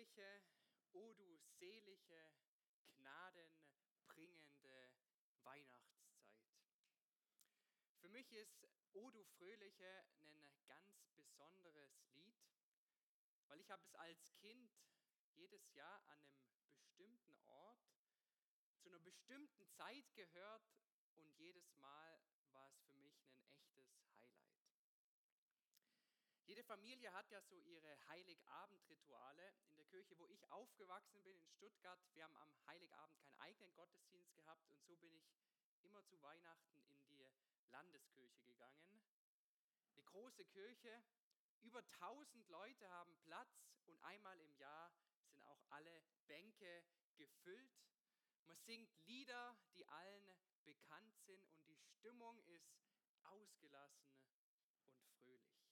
fröhliche, o du selige, gnadenbringende Weihnachtszeit. Für mich ist O du Fröhliche ein ganz besonderes Lied, weil ich habe es als Kind jedes Jahr an einem bestimmten Ort zu einer bestimmten Zeit gehört und jedes Mal war es für mich ein echtes. Jede Familie hat ja so ihre Heiligabend-Rituale. In der Kirche, wo ich aufgewachsen bin, in Stuttgart, wir haben am Heiligabend keinen eigenen Gottesdienst gehabt und so bin ich immer zu Weihnachten in die Landeskirche gegangen. Eine große Kirche, über 1000 Leute haben Platz und einmal im Jahr sind auch alle Bänke gefüllt. Man singt Lieder, die allen bekannt sind und die Stimmung ist ausgelassen und fröhlich.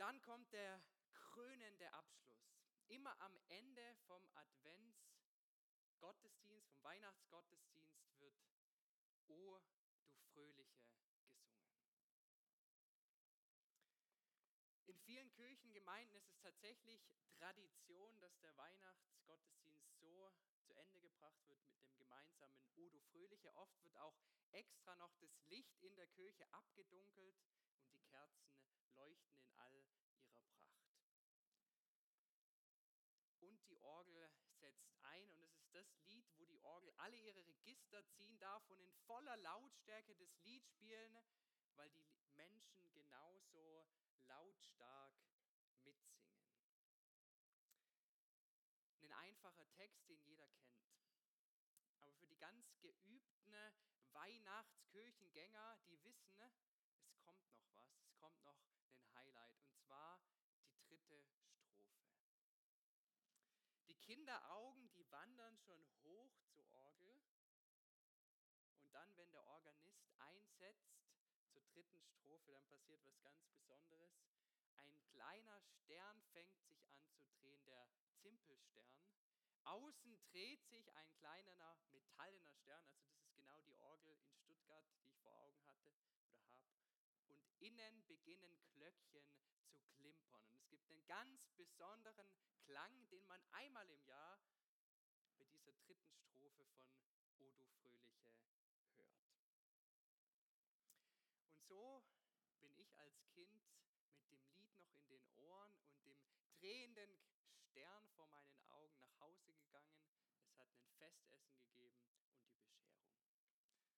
Dann kommt der krönende Abschluss. Immer am Ende vom Adventsgottesdienst, vom Weihnachtsgottesdienst wird O du Fröhliche gesungen. In vielen Kirchengemeinden ist es tatsächlich Tradition, dass der Weihnachtsgottesdienst so zu Ende gebracht wird mit dem gemeinsamen O du Fröhliche. Oft wird auch extra noch das Licht in der Kirche abgedunkelt und die Kerzen leuchten in all ihrer Pracht. Und die Orgel setzt ein und es ist das Lied, wo die Orgel alle ihre Register ziehen darf und in voller Lautstärke das Lied spielen, weil die Menschen genauso lautstark mitsingen. Ein einfacher Text, den jeder kennt. Aber für die ganz geübten Weihnachtskirchengänger, die wissen, es kommt noch was, es kommt noch zwar die dritte Strophe. Die Kinderaugen, die wandern schon hoch zur Orgel. Und dann, wenn der Organist einsetzt zur dritten Strophe, dann passiert was ganz Besonderes. Ein kleiner Stern fängt sich an zu drehen, der Zimpelstern. Außen dreht sich ein kleiner metallener Stern, also das ist genau die Orgel in Stuttgart, die ich vor Augen hatte oder habe und innen beginnen Glöckchen zu klimpern. Und es gibt einen ganz besonderen Klang, den man einmal im Jahr bei dieser dritten Strophe von O du Fröhliche hört. Und so bin ich als Kind mit dem Lied noch in den Ohren und dem drehenden Stern vor meinen Augen nach Hause gegangen. Es hat ein Festessen gegeben und die Bescherung.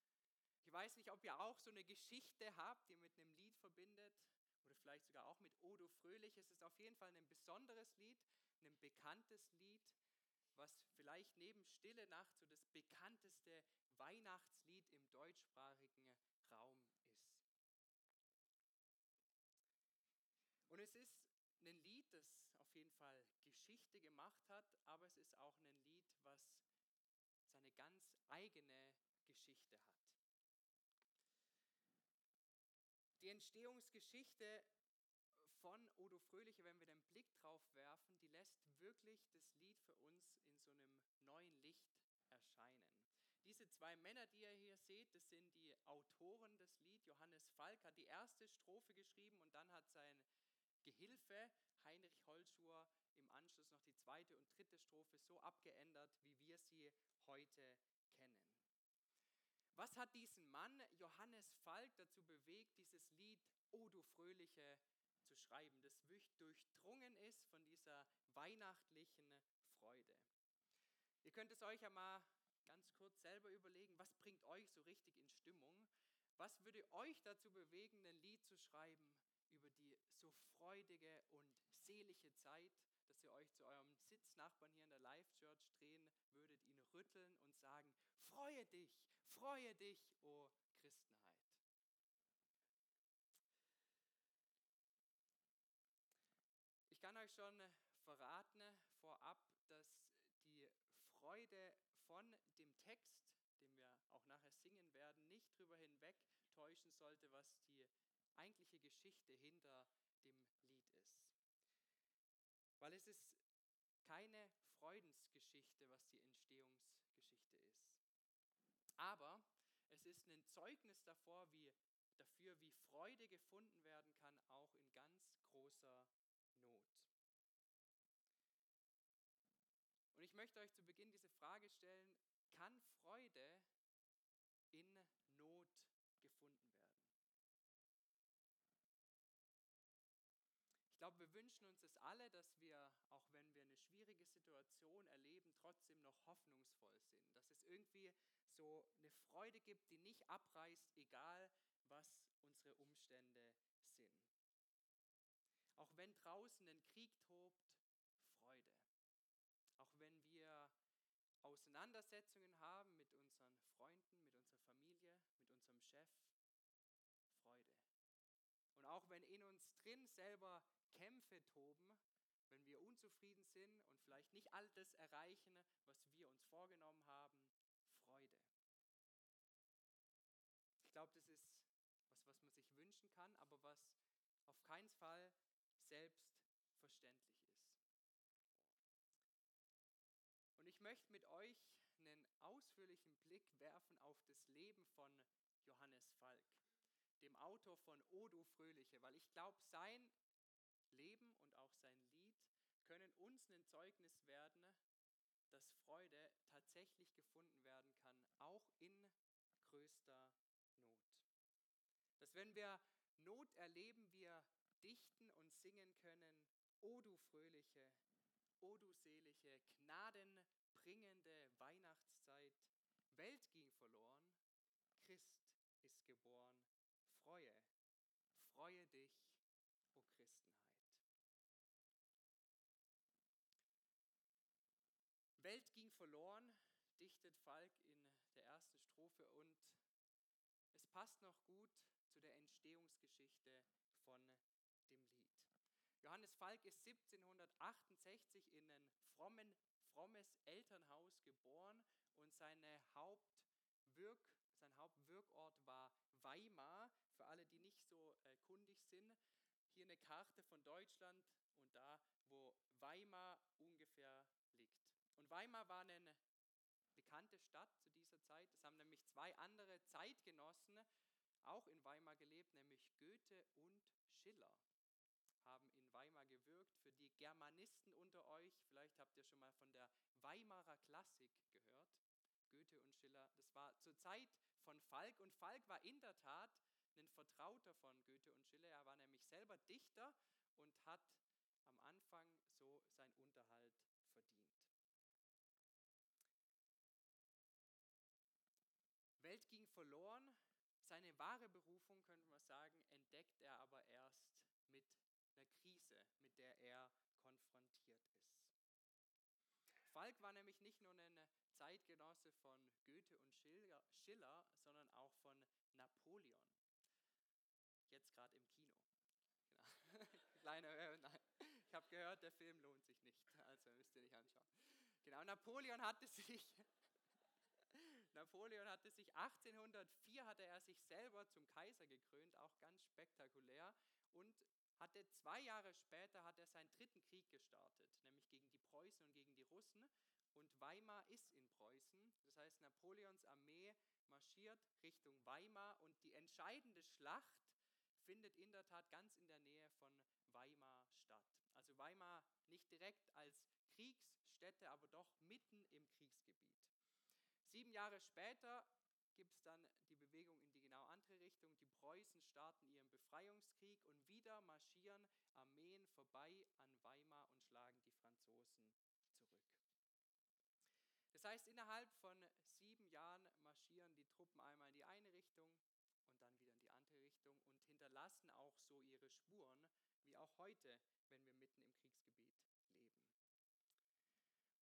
Ich weiß nicht, ob ihr auch so eine Geschichte habt, die ihr mit einem Lied verbindet vielleicht sogar auch mit Odo Fröhlich. Es ist auf jeden Fall ein besonderes Lied, ein bekanntes Lied, was vielleicht neben Stille Nacht so das bekannteste Weihnachtslied im deutschsprachigen Raum ist. Und es ist ein Lied, das auf jeden Fall Geschichte gemacht hat, aber es ist auch ein Lied, was seine ganz eigene Geschichte hat. Die Entstehungsgeschichte von Odo Fröhliche, wenn wir den Blick drauf werfen, die lässt wirklich das Lied für uns in so einem neuen Licht erscheinen. Diese zwei Männer, die ihr hier seht, das sind die Autoren des Lied. Johannes Falk hat die erste Strophe geschrieben und dann hat sein Gehilfe Heinrich Holschuer im Anschluss noch die zweite und dritte Strophe so abgeändert, wie wir sie heute. Was hat diesen Mann, Johannes Falk, dazu bewegt, dieses Lied O du Fröhliche zu schreiben, das durchdrungen ist von dieser weihnachtlichen Freude? Ihr könnt es euch ja mal ganz kurz selber überlegen, was bringt euch so richtig in Stimmung? Was würde euch dazu bewegen, ein Lied zu schreiben über die so freudige und selige Zeit, dass ihr euch zu eurem Sitznachbarn hier in der Live Church drehen würdet, ihn rütteln und sagen, freue dich, freue dich, o oh Christenheit. Ich kann euch schon verraten vorab, dass die Freude von dem Text, den wir auch nachher singen werden, nicht darüber hinweg täuschen sollte, was die eigentliche Geschichte hinter dem Lied ist. Weil es ist keine Freudensgeschichte, was die Entstehungsgeschichte ist. Aber es ist ein Zeugnis davor, wie, dafür, wie Freude gefunden werden kann, auch in ganz großer Not. Und ich möchte euch zu Beginn diese Frage stellen, kann Freude in Not gefunden werden? Ich glaube, wir wünschen uns es alle, dass wir, auch wenn wir eine schwierige Situation erleben, trotzdem noch hoffnungsvoll sind. Dass es irgendwie so eine Freude gibt, die nicht abreißt, egal was unsere Umstände sind. Auch wenn draußen ein Krieg tobt, Freude. Auch wenn wir Auseinandersetzungen haben mit unseren Freunden, mit unserer Familie, mit unserem Chef, Freude. Und auch wenn in uns drin selber Kämpfe toben, wenn wir unzufrieden sind und vielleicht nicht all das erreichen, was wir uns vorgenommen haben, Ich glaube, das ist was, was man sich wünschen kann, aber was auf keinen Fall selbstverständlich ist. Und ich möchte mit euch einen ausführlichen Blick werfen auf das Leben von Johannes Falk, dem Autor von O du Fröhliche, weil ich glaube, sein Leben und auch sein Lied können uns ein Zeugnis werden, dass Freude tatsächlich gefunden werden kann, auch in größter wenn wir Not erleben, wir dichten und singen können, O du fröhliche, O du selige, gnadenbringende Weihnachtszeit, Welt ging verloren, Christ ist geboren, freue, freue dich, o Christenheit. Welt ging verloren, dichtet Falk in der ersten Strophe und es passt noch gut zu der Entstehungsgeschichte von dem Lied. Johannes Falk ist 1768 in ein frommen, frommes Elternhaus geboren und seine Hauptwirk, sein Hauptwirkort war Weimar. Für alle, die nicht so äh, kundig sind, hier eine Karte von Deutschland und da, wo Weimar ungefähr liegt. Und Weimar war eine bekannte Stadt zu dieser Zeit. Es haben nämlich zwei andere Zeitgenossen auch in Weimar gelebt, nämlich Goethe und Schiller haben in Weimar gewirkt. Für die Germanisten unter euch, vielleicht habt ihr schon mal von der Weimarer Klassik gehört. Goethe und Schiller, das war zur Zeit von Falk und Falk war in der Tat ein Vertrauter von Goethe und Schiller. Er war nämlich selber Dichter und hat am Anfang so seinen Unterhalt verdient. Welt ging verloren. Seine wahre Berufung, könnte man sagen, entdeckt er aber erst mit einer Krise, mit der er konfrontiert ist. Falk war nämlich nicht nur ein Zeitgenosse von Goethe und Schiller, sondern auch von Napoleon. Jetzt gerade im Kino. Genau. Kleiner, äh, nein. Ich habe gehört, der Film lohnt sich nicht, also müsst ihr nicht anschauen. Genau, Napoleon hatte sich Napoleon hatte sich 1804 hatte er sich selber zum Kaiser gekrönt, auch ganz spektakulär und hatte zwei Jahre später hat er seinen dritten Krieg gestartet, nämlich gegen die Preußen und gegen die Russen und Weimar ist in Preußen. Das heißt, Napoleons Armee marschiert Richtung Weimar und die entscheidende Schlacht findet in der Tat ganz in der Nähe von Weimar statt. Also Weimar nicht direkt als Kriegsstätte, aber doch mitten im Kriegsgebiet. Sieben Jahre später gibt es dann die Bewegung in die genau andere Richtung. Die Preußen starten ihren Befreiungskrieg und wieder marschieren Armeen vorbei an Weimar und schlagen die Franzosen zurück. Das heißt, innerhalb von sieben Jahren marschieren die Truppen einmal in die eine Richtung und dann wieder in die andere Richtung und hinterlassen auch so ihre Spuren, wie auch heute, wenn wir mitten im Kriegsgebiet leben.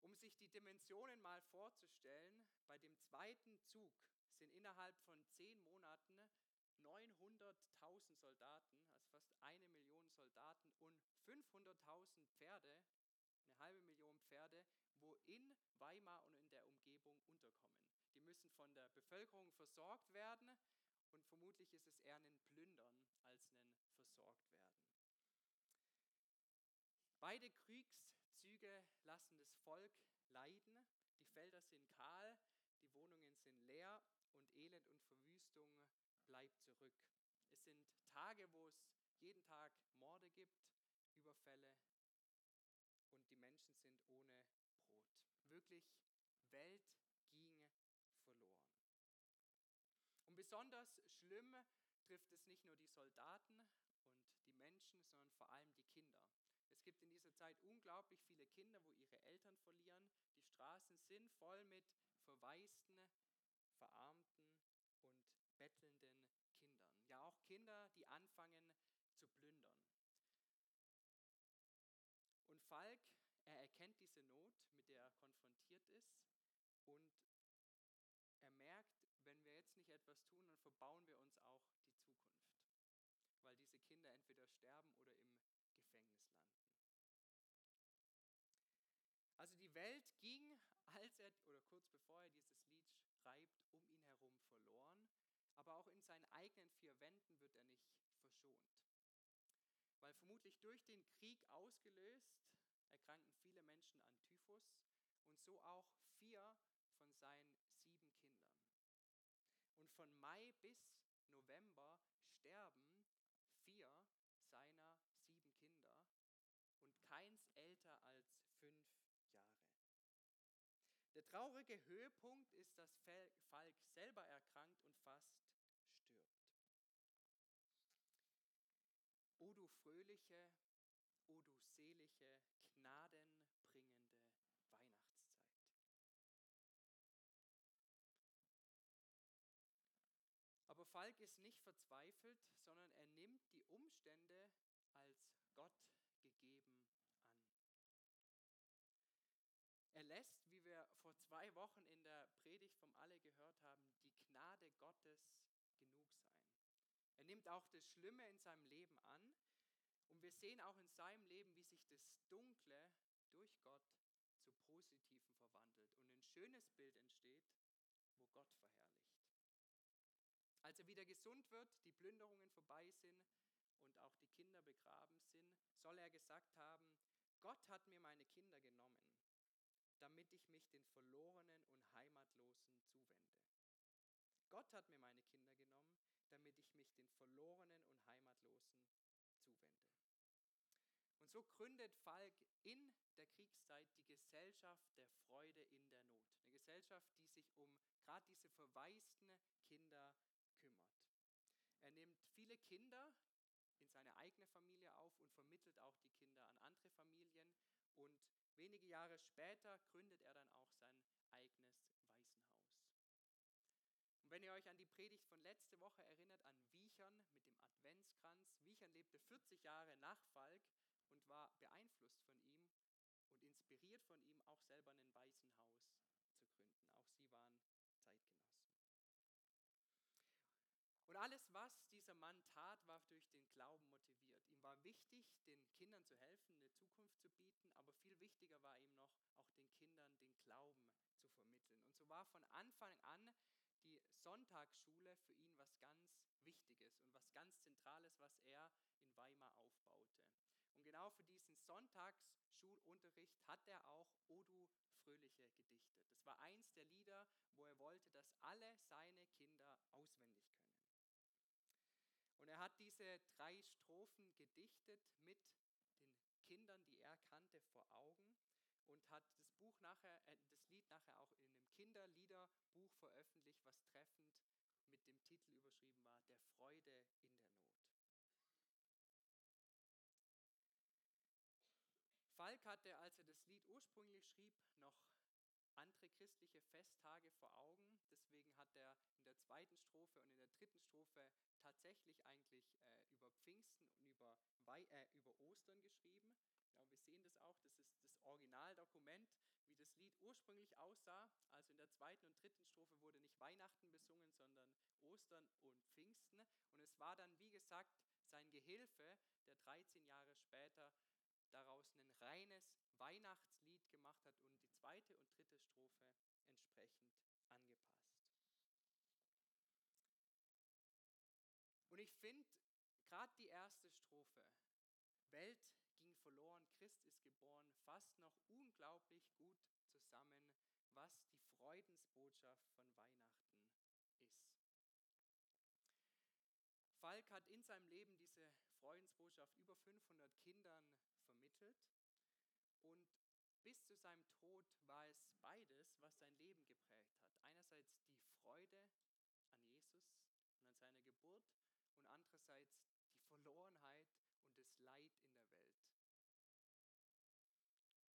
Um sich die Dimensionen mal vorzustellen, bei dem zweiten Zug sind innerhalb von zehn Monaten 900.000 Soldaten, also fast eine Million Soldaten und 500.000 Pferde, eine halbe Million Pferde, wo in Weimar und in der Umgebung unterkommen. Die müssen von der Bevölkerung versorgt werden und vermutlich ist es eher ein Plündern als ein Versorgt werden. Beide Kriegszüge lassen das Volk leiden. Die Felder sind kahl, die Wohnungen sind leer und Elend und Verwüstung bleibt zurück. Es sind Tage, wo es jeden Tag Morde gibt, Überfälle und die Menschen sind ohne Brot. Wirklich, Welt ging verloren. Und besonders schlimm trifft es nicht nur die Soldaten und die Menschen, sondern vor allem die. Es gibt in dieser Zeit unglaublich viele Kinder, wo ihre Eltern verlieren. Die Straßen sind voll mit verwaisten, verarmten und bettelnden Kindern. Ja, auch Kinder, die anfangen zu plündern. Und Falk, er erkennt diese Not, mit der er konfrontiert ist und er merkt, wenn wir jetzt nicht etwas tun, dann verbauen wir uns auch die Zukunft, weil diese Kinder entweder sterben oder im Gefängnis landen. Also die Welt ging, als er oder kurz bevor er dieses Lied schreibt, um ihn herum verloren, aber auch in seinen eigenen vier Wänden wird er nicht verschont. Weil vermutlich durch den Krieg ausgelöst erkranken viele Menschen an Typhus und so auch vier von seinen sieben Kindern. Und von Mai bis November sterben vier seiner sieben Kinder und keins älter als fünf Jahre. Der traurige Höhepunkt ist, dass Falk selber erkrankt und fast stirbt. O du fröhliche, o du selige, gnadenbringende Weihnachtszeit. Aber Falk ist nicht verzweifelt, sondern er nimmt die Umstände als Gott gegeben an. Er lässt, wie wir vor zwei Wochen in der Predigt vom Alle gehört haben, die Gnade Gottes genug sein. Er nimmt auch das Schlimme in seinem Leben an und wir sehen auch in seinem Leben, wie sich das Dunkle durch Gott zu Positiven verwandelt und ein schönes Bild entsteht, wo Gott verherrlicht. Als er wieder gesund wird, die Plünderungen vorbei sind und auch die Kinder begraben sind, soll er gesagt haben, Gott hat mir meine Kinder genommen, damit ich mich den Verlorenen und Heimatlosen zuwende. Gott hat mir meine Kinder genommen, damit ich mich den Verlorenen und Heimatlosen so gründet Falk in der Kriegszeit die Gesellschaft der Freude in der Not. Eine Gesellschaft, die sich um gerade diese verwaisten Kinder kümmert. Er nimmt viele Kinder in seine eigene Familie auf und vermittelt auch die Kinder an andere Familien. Und wenige Jahre später gründet er dann auch sein eigenes Waisenhaus. Und wenn ihr euch an die Predigt von letzte Woche erinnert, an Wiechern mit dem Adventskranz, Wiechern lebte 40 Jahre nach Falk war beeinflusst von ihm und inspiriert von ihm, auch selber ein Waisenhaus zu gründen. Auch sie waren Zeitgenossen. Und alles, was dieser Mann tat, war durch den Glauben motiviert. Ihm war wichtig, den Kindern zu helfen, eine Zukunft zu bieten, aber viel wichtiger war ihm noch, auch den Kindern den Glauben zu vermitteln. Und so war von Anfang an die Sonntagsschule für ihn was ganz Wichtiges und was ganz Zentrales, was er in Weimar aufbaute. Genau für diesen Sonntagsschulunterricht hat er auch Odu Fröhliche gedichtet. Das war eins der Lieder, wo er wollte, dass alle seine Kinder auswendig können. Und er hat diese drei Strophen gedichtet mit den Kindern, die er kannte, vor Augen und hat das Buch nachher, äh, das Lied nachher auch in einem Kinderliederbuch veröffentlicht, was treffend mit dem Titel überschrieben war, Der Freude in der Not. Falk hatte, als er das Lied ursprünglich schrieb, noch andere christliche Festtage vor Augen. Deswegen hat er in der zweiten Strophe und in der dritten Strophe tatsächlich eigentlich äh, über Pfingsten und über, Wei äh, über Ostern geschrieben. Ja, wir sehen das auch, das ist das Originaldokument, wie das Lied ursprünglich aussah. Also in der zweiten und dritten Strophe wurde nicht Weihnachten besungen, sondern Ostern und Pfingsten. Und es war dann, wie gesagt, sein Gehilfe, der 13 Jahre später daraus ein reines Weihnachtslied gemacht hat und die zweite und dritte Strophe entsprechend angepasst. Und ich finde gerade die erste Strophe, Welt ging verloren, Christ ist geboren, fasst noch unglaublich gut zusammen, was die Freudensbotschaft von Weihnachten ist. Falk hat in seinem Leben diese Freudensbotschaft über 500 Kindern vermittelt und bis zu seinem Tod war es beides, was sein Leben geprägt hat. Einerseits die Freude an Jesus und an seiner Geburt und andererseits die Verlorenheit und das Leid in der Welt.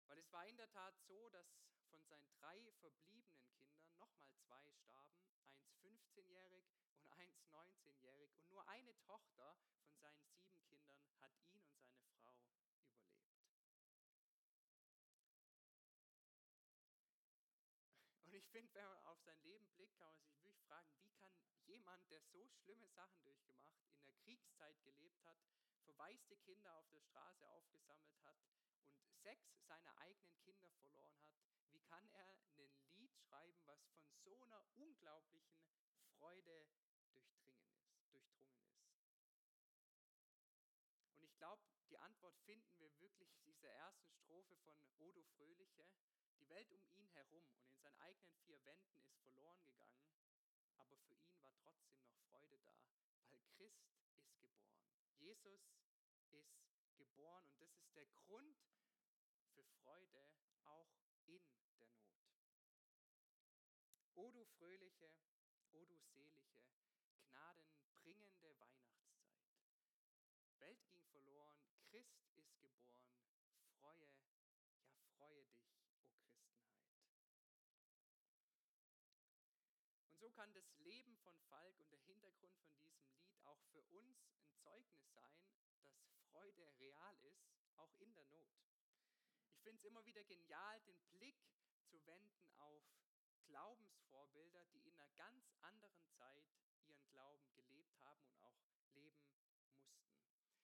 Weil es war in der Tat so, dass von seinen drei verbliebenen Kindern nochmal zwei starben, eins 15-jährig und eins 19-jährig. Und nur eine Tochter von seinen sieben Kindern hat ihn finde, wenn man auf sein Leben blickt, kann man sich wirklich fragen, wie kann jemand, der so schlimme Sachen durchgemacht, in der Kriegszeit gelebt hat, verwaiste Kinder auf der Straße aufgesammelt hat und sechs seiner eigenen Kinder verloren hat, wie kann er ein Lied schreiben, was von so einer unglaublichen Freude durchdringen ist, durchdrungen ist? Und ich glaube, die Antwort finden wir wirklich in dieser ersten Strophe von Odo Fröhliche. Die Welt um ihn herum und in seinen eigenen vier Wänden ist verloren gegangen, aber für ihn war trotzdem noch Freude da, weil Christ ist geboren. Jesus ist geboren und das ist der Grund für Freude auch in der Not. O du fröhliche, o du selige, gnadenbringende Weihnachtszeit. Welt ging verloren, Christ ist geboren, freue, ja freue dich, o Christenheit. Und so kann das Leben von Falk und der Hintergrund von diesem Lied auch für uns ein Zeugnis sein, dass Freude real ist, auch in der Not. Ich finde es immer wieder genial, den Blick zu wenden auf Glaubensvorbilder, die in einer ganz anderen Zeit ihren Glauben gelebt haben und auch leben mussten.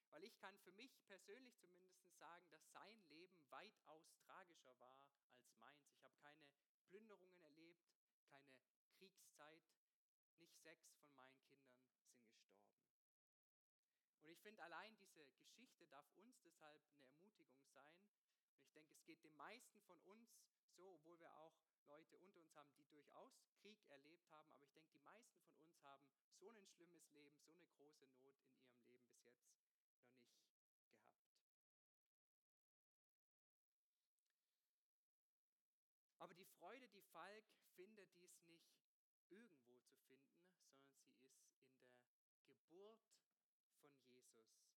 Weil ich kann für mich persönlich zumindest sagen, dass sein Leben weitaus tragischer war als meins. Ich habe keine Plünderungen Kriegszeit. Nicht sechs von meinen Kindern sind gestorben. Und ich finde, allein diese Geschichte darf uns deshalb eine Ermutigung sein. Und ich denke, es geht den meisten von uns so, obwohl wir auch Leute unter uns haben, die durchaus Krieg erlebt haben. Aber ich denke, die meisten von uns haben so ein schlimmes Leben, so eine große Not in ihrem Leben bis jetzt noch nicht gehabt. Aber die Freude, die Falk findet, die ist nicht irgendwo zu finden, sondern sie ist in der Geburt von Jesus zu finden.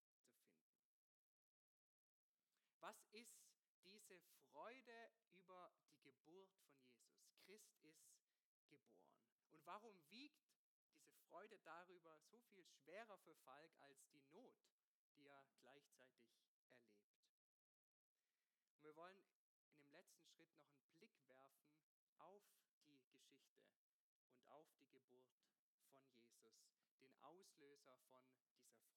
Was ist diese Freude über die Geburt von Jesus? Christ ist geboren. Und warum wiegt diese Freude darüber so viel schwerer für Falk als die Not, die er gleichzeitig erlebt? Und wir wollen in dem letzten Schritt noch einen Blick werfen auf die Geschichte und auf die Geburt von Jesus, den Auslöser von dieser Freude.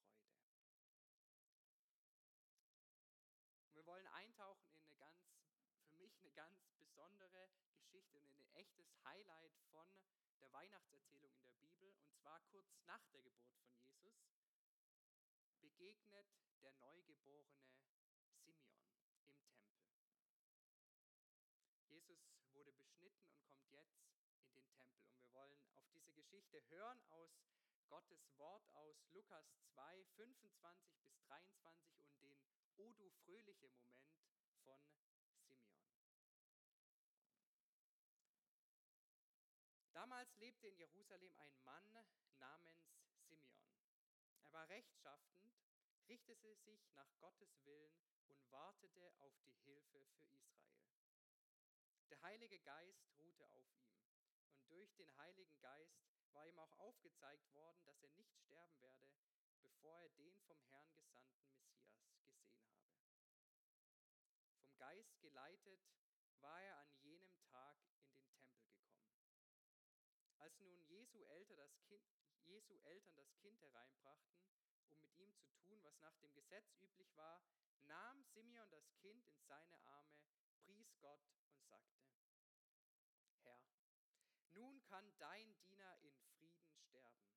Und wir wollen eintauchen in eine ganz, für mich eine ganz besondere Geschichte und in ein echtes Highlight von der Weihnachtserzählung in der Bibel. Und zwar kurz nach der Geburt von Jesus begegnet der neugeborene Simeon im Tempel. Jesus wurde beschnitten und kommt jetzt in den Tempel. Und wir wollen auf diese Geschichte hören aus Gottes Wort aus Lukas 2, 25 bis 23 und den O fröhliche Moment von Simeon. Damals lebte in Jerusalem ein Mann namens Simeon. Er war rechtschaffend, richtete sich nach Gottes Willen und wartete auf die Hilfe für Israel. Der Heilige Geist ruhte auf ihm und durch den Heiligen Geist war ihm auch aufgezeigt worden, dass er nicht sterben werde, bevor er den vom Herrn gesandten Messias gesehen habe. Vom Geist geleitet war er an jenem Tag in den Tempel gekommen. Als nun Jesu, Eltern das kind, Jesu Eltern das Kind hereinbrachten, um mit ihm zu tun, was nach dem Gesetz üblich war, nahm Simeon das Kind in seine Arme, pries Gott und sagte, Herr, nun kann dein Diener in Frieden sterben,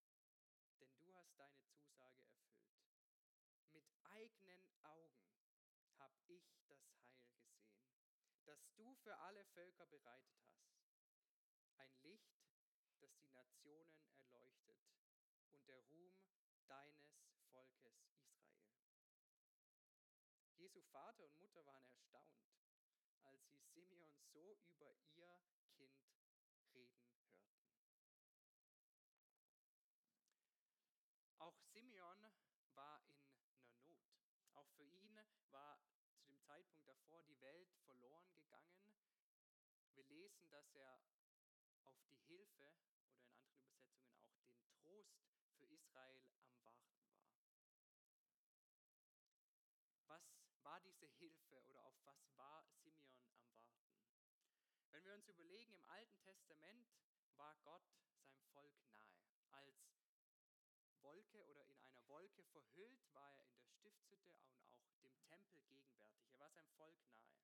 denn du hast deine Zusage erfüllt. Mit eigenen Augen habe ich das Heil gesehen, das du für alle Völker bereitet hast. Nationen erleuchtet und der Ruhm deines Volkes Israel. Jesu Vater und Mutter waren erstaunt, als sie Simeon so über ihr Kind reden hörten. Auch Simeon war in einer Not. Auch für ihn war zu dem Zeitpunkt davor die Welt verloren gegangen. Wir lesen, dass er auf die Hilfe Israel am Warten war. Was war diese Hilfe oder auf was war Simeon am Warten? Wenn wir uns überlegen, im Alten Testament war Gott seinem Volk nahe. Als Wolke oder in einer Wolke verhüllt war er in der Stiftshütte und auch dem Tempel gegenwärtig. Er war seinem Volk nahe.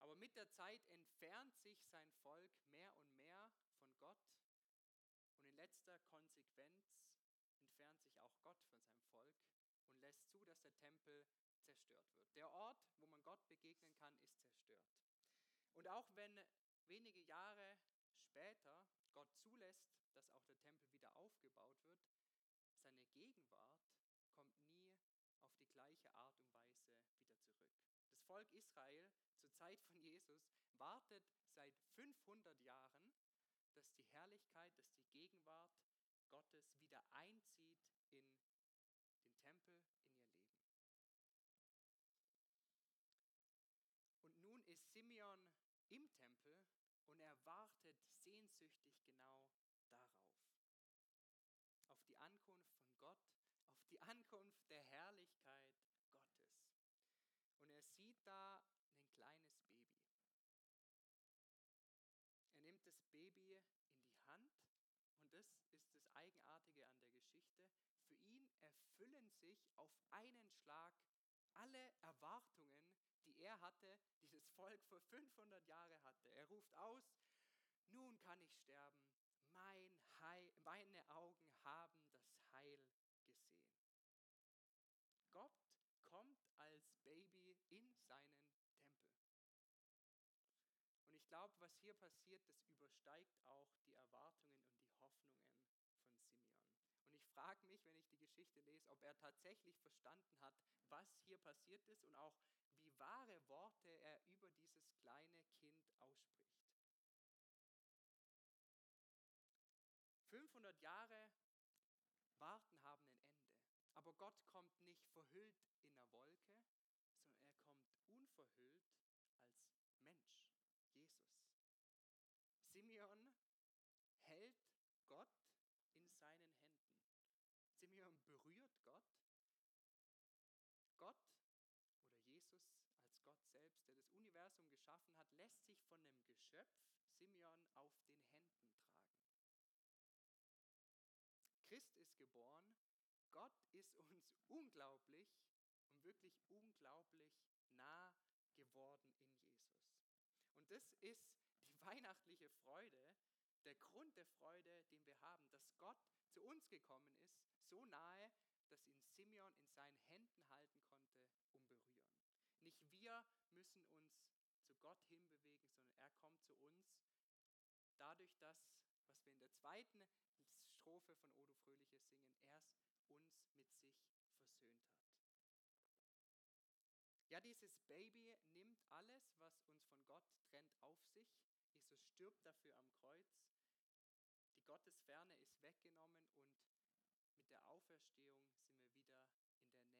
Aber mit der Zeit entfernt sich sein Volk mehr und mehr von Gott und in letzter Konsequenz Gott von seinem Volk und lässt zu, dass der Tempel zerstört wird. Der Ort, wo man Gott begegnen kann, ist zerstört. Und auch wenn wenige Jahre später Gott zulässt, dass auch der Tempel wieder aufgebaut wird, seine Gegenwart kommt nie auf die gleiche Art und Weise wieder zurück. Das Volk Israel zur Zeit von Jesus wartet seit 500 Jahren, dass die Herrlichkeit, dass die Gegenwart Gottes wieder einzieht in den Tempel, in ihr Leben. Und nun ist Simeon im Tempel und er wartet sehnsüchtig genau darauf. Auf die Ankunft von Gott, auf die Ankunft der Herrlichkeit Gottes. Und er sieht da ein kleines Baby. Er nimmt das Baby in die Hand und das ist das Eigenartige an der Geschichte. Für ihn erfüllen sich auf einen Schlag alle Erwartungen, die er hatte, die das Volk vor 500 Jahren hatte. Er ruft aus, nun kann ich sterben, mein Heil, meine Augen haben das Heil gesehen. Gott kommt als Baby in seinen Tempel. Und ich glaube, was hier passiert, das übersteigt auch die Erwartungen und die Hoffnungen von Simeon. Und ich frage mich, wenn ich die Geschichte lese, ob er tatsächlich verstanden hat, was hier passiert ist und auch wie wahre Worte er über dieses kleine Kind ausspricht. 500 Jahre warten haben ein Ende. Aber Gott kommt nicht verhüllt in einer Wolke, sondern er kommt unverhüllt als Mensch, Jesus. Simeon hält Gott in seinen Händen. Simeon berührt Gott. Gott oder Jesus als Gott selbst, der das Universum geschaffen hat, lässt sich von dem Geschöpf Simeon auf den Händen tragen. Christ ist geboren. Gott ist uns unglaublich und wirklich unglaublich nah geworden in Jesus. Und das ist die weihnachtliche Freude, der Grund der Freude, den wir haben, dass Gott zu uns gekommen ist, so nahe, dass ihn Simeon in seinen Händen halten konnte und berühren. Nicht wir müssen uns zu Gott hinbewegen, sondern er kommt zu uns dadurch, dass, was wir in der zweiten Strophe von Odo Fröhliche singen, erst uns mit sich versöhnt hat. Ja, dieses Baby nimmt alles, was uns von Gott trennt, auf sich. Jesus stirbt dafür am Kreuz. Die Gottesferne ist weggenommen und mit der Auferstehung sind wir wieder in der Nähe bei Gott.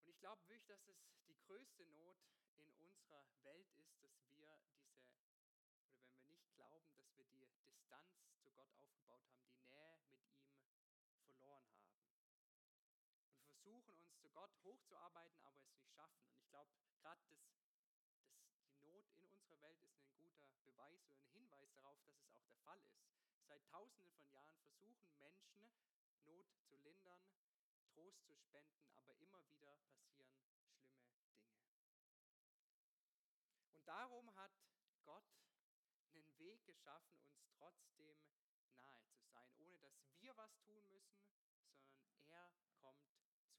Und ich glaube wirklich, dass es die größte Not in unserer Welt ist, dass wir diese oder wenn wir nicht glauben, dass wir die Distanz zu Gott aufgebaut haben, die Nähe mit ihm verloren haben. Und versuchen uns zu Gott hochzuarbeiten, aber es nicht schaffen. Und ich glaube, gerade das, das, die Not in unserer Welt ist ein guter Beweis oder ein Hinweis darauf, dass es auch der Fall ist. Seit tausenden von Jahren versuchen Menschen, Not zu lindern, Trost zu spenden, aber immer wieder passieren schlimme Dinge. Und darum hat Gott einen Weg geschaffen, uns trotzdem nahe zu sein, ohne dass wir was tun müssen, sondern er kommt zu uns.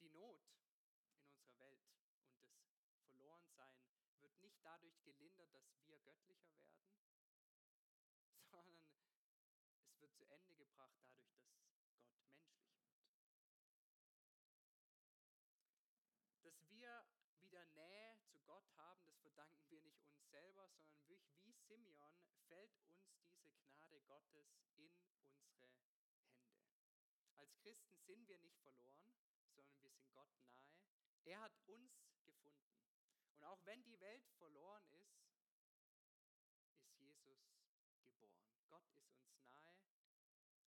Die Not in unserer Welt und das Verlorensein wird nicht dadurch gelindert, dass wir göttlicher werden, sondern es wird zu Ende gebracht dadurch, dass Gott menschlich wird. Dass wir wieder Nähe zu Gott haben, das verdanken wir nicht uns selber, sondern wie Simeon fällt uns diese Gnade Gottes in unsere Hände. Als Christen sind wir nicht verloren, sondern wir sind Gott nahe. Er hat uns. Und auch wenn die Welt verloren ist, ist Jesus geboren. Gott ist uns nahe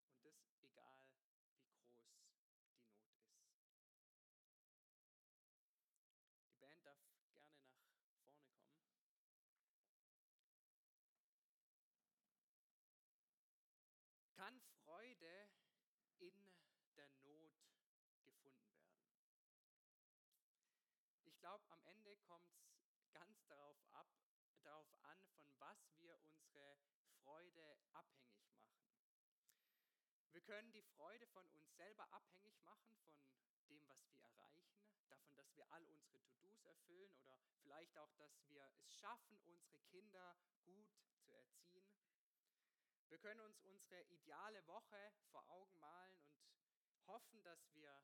und das egal, wie groß die Not ist. Die Band darf gerne nach vorne kommen. Kann Freude in der Not gefunden werden? Ich glaube, am Ende kommt es ganz darauf ab, darauf an, von was wir unsere Freude abhängig machen. Wir können die Freude von uns selber abhängig machen, von dem, was wir erreichen, davon, dass wir all unsere To-Dos erfüllen oder vielleicht auch, dass wir es schaffen, unsere Kinder gut zu erziehen. Wir können uns unsere ideale Woche vor Augen malen und hoffen, dass wir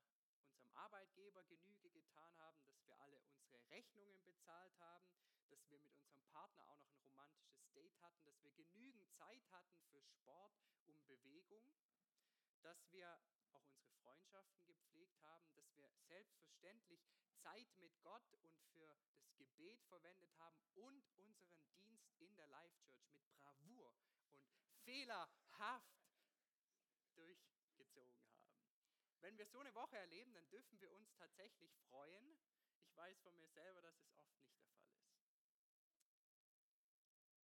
unserem Arbeitgeber Genüge getan haben, dass wir alle unsere Rechnungen bezahlt haben, dass wir mit unserem Partner auch noch ein romantisches Date hatten, dass wir genügend Zeit hatten für Sport und Bewegung, dass wir auch unsere Freundschaften gepflegt haben, dass wir selbstverständlich Zeit mit Gott und für das Gebet verwendet haben und unseren Dienst in der Life Church mit Bravour und fehlerhaft durchgezogen haben. Wenn wir so eine Woche erleben, dann dürfen wir uns tatsächlich freuen. Ich weiß von mir selber, dass es oft nicht der Fall ist.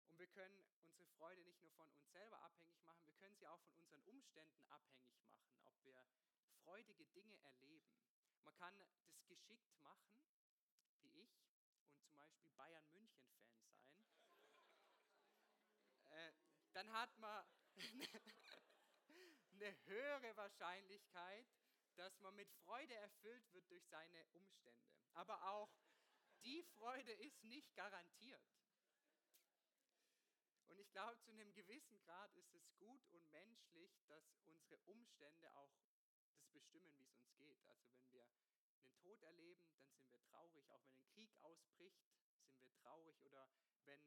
Und wir können unsere Freude nicht nur von uns selber abhängig machen, wir können sie auch von unseren Umständen abhängig machen, ob wir freudige Dinge erleben. Man kann das geschickt machen, wie ich, und zum Beispiel Bayern München-Fan sein. äh, dann hat man eine höhere Wahrscheinlichkeit, dass man mit Freude erfüllt wird durch seine Umstände. Aber auch die Freude ist nicht garantiert. Und ich glaube, zu einem gewissen Grad ist es gut und menschlich, dass unsere Umstände auch das bestimmen, wie es uns geht. Also wenn wir einen Tod erleben, dann sind wir traurig. Auch wenn ein Krieg ausbricht, sind wir traurig. Oder wenn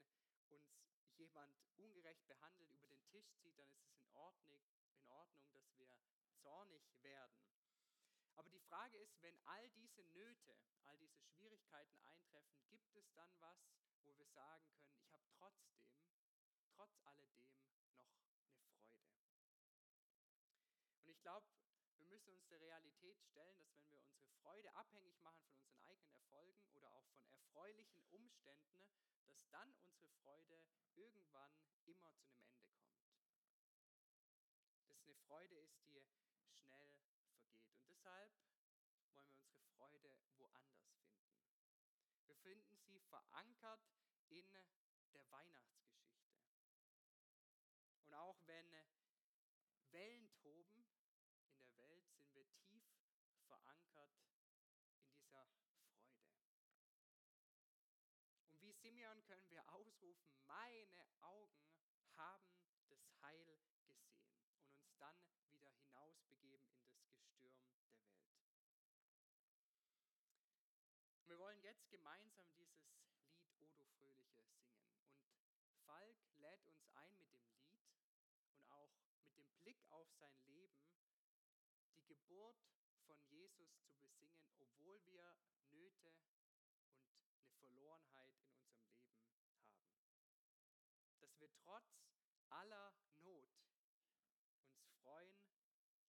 uns jemand ungerecht behandelt, über den Tisch zieht, dann ist es in Ordnung, in Ordnung dass wir zornig werden. Aber die Frage ist, wenn all diese Nöte, all diese Schwierigkeiten eintreffen, gibt es dann was, wo wir sagen können, ich habe trotzdem, trotz alledem noch eine Freude. Und ich glaube, wir müssen uns der Realität stellen, dass wenn wir unsere Freude abhängig machen von unseren eigenen Erfolgen oder auch von erfreulichen Umständen, dass dann unsere Freude irgendwann immer zu einem Ende kommt. Dass eine Freude ist, die schnell vergeht. Und deshalb wollen wir unsere Freude woanders finden. Wir finden sie verankert in der Weihnachtsgeschichte. Und auch wenn Wellen toben in der Welt, sind wir tief verankert in dieser Freude. Und wie Simeon können wir ausrufen, meine Augen haben das Heil gesehen und uns dann wieder hinausbegeben in das Gestürm der Welt. Wir wollen jetzt gemeinsam Fröhliche singen. Und Falk lädt uns ein mit dem Lied und auch mit dem Blick auf sein Leben, die Geburt von Jesus zu besingen, obwohl wir Nöte und eine Verlorenheit in unserem Leben haben. Dass wir trotz aller Not uns freuen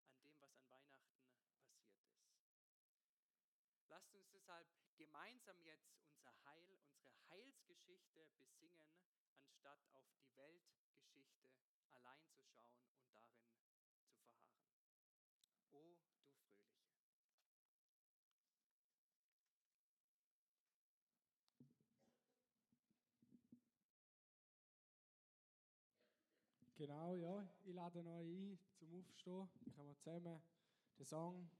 an dem, was an Weihnachten passiert ist. Lasst uns deshalb gemeinsam jetzt Heilsgeschichte besingen, anstatt auf die Weltgeschichte allein zu schauen und darin zu verharren. O du Fröhliche. Genau, ja. Ich lade euch ein zum Aufstehen. Dann können wir zusammen den Song